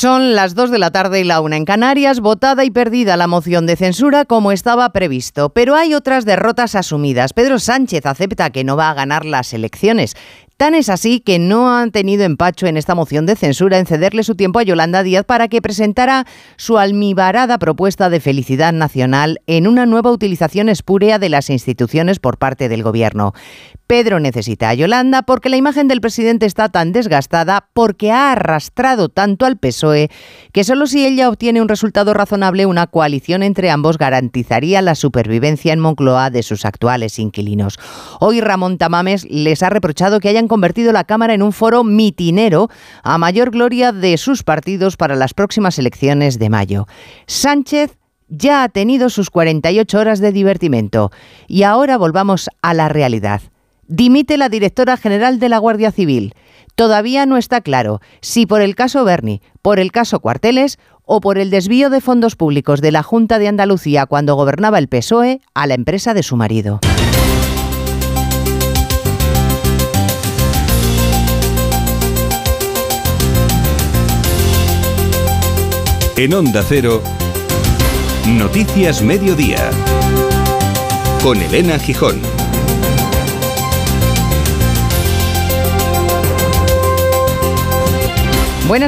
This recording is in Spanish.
Son las 2 de la tarde y la una en Canarias, votada y perdida la moción de censura como estaba previsto. Pero hay otras derrotas asumidas. Pedro Sánchez acepta que no va a ganar las elecciones. Tan es así que no han tenido empacho en esta moción de censura en cederle su tiempo a Yolanda Díaz para que presentara su almibarada propuesta de felicidad nacional en una nueva utilización espúrea de las instituciones por parte del gobierno. Pedro necesita a Yolanda porque la imagen del presidente está tan desgastada, porque ha arrastrado tanto al PSOE, que solo si ella obtiene un resultado razonable, una coalición entre ambos garantizaría la supervivencia en Moncloa de sus actuales inquilinos. Hoy Ramón Tamames les ha reprochado que hayan convertido la Cámara en un foro mitinero a mayor gloria de sus partidos para las próximas elecciones de mayo. Sánchez ya ha tenido sus 48 horas de divertimento y ahora volvamos a la realidad. Dimite la directora general de la Guardia Civil. Todavía no está claro si por el caso Berni, por el caso Cuarteles o por el desvío de fondos públicos de la Junta de Andalucía cuando gobernaba el PSOE a la empresa de su marido. En Onda Cero, Noticias Mediodía, con Elena Gijón. Buenas